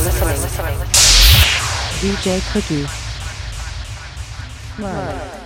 listening. DJ Cookie. Live.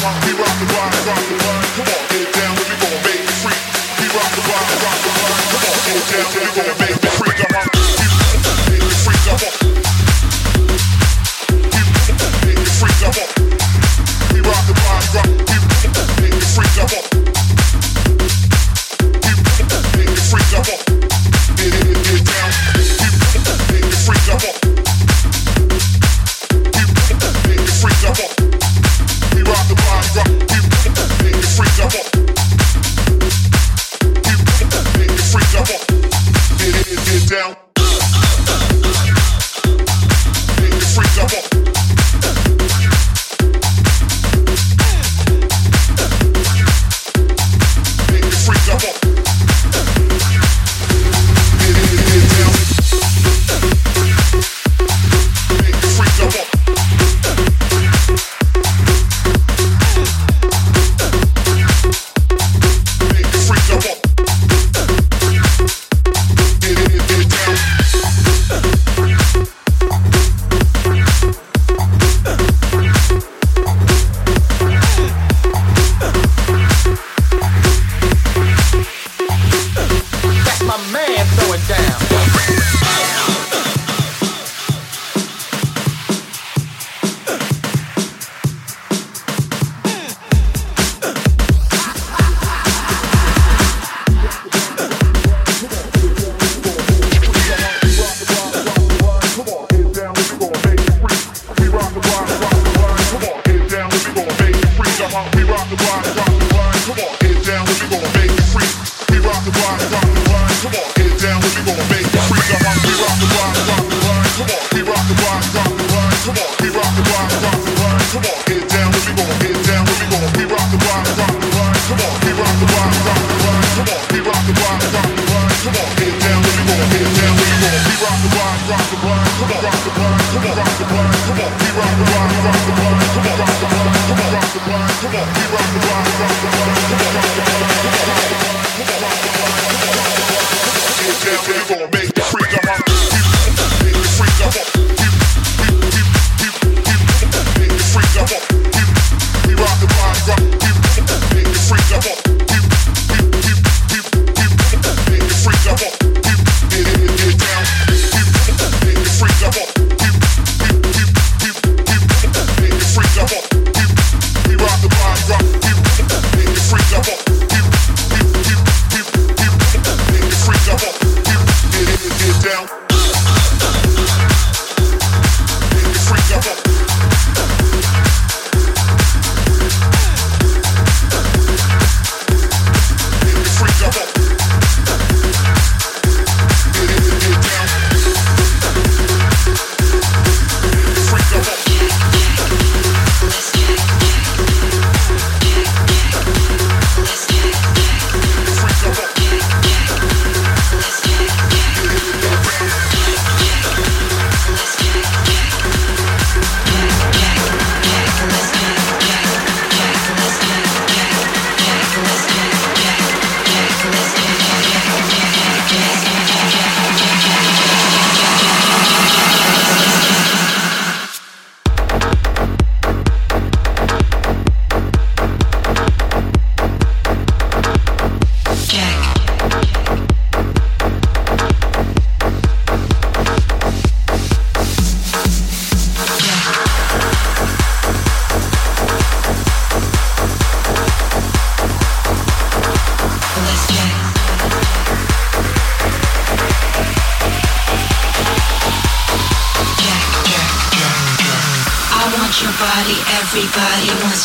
Come on, people.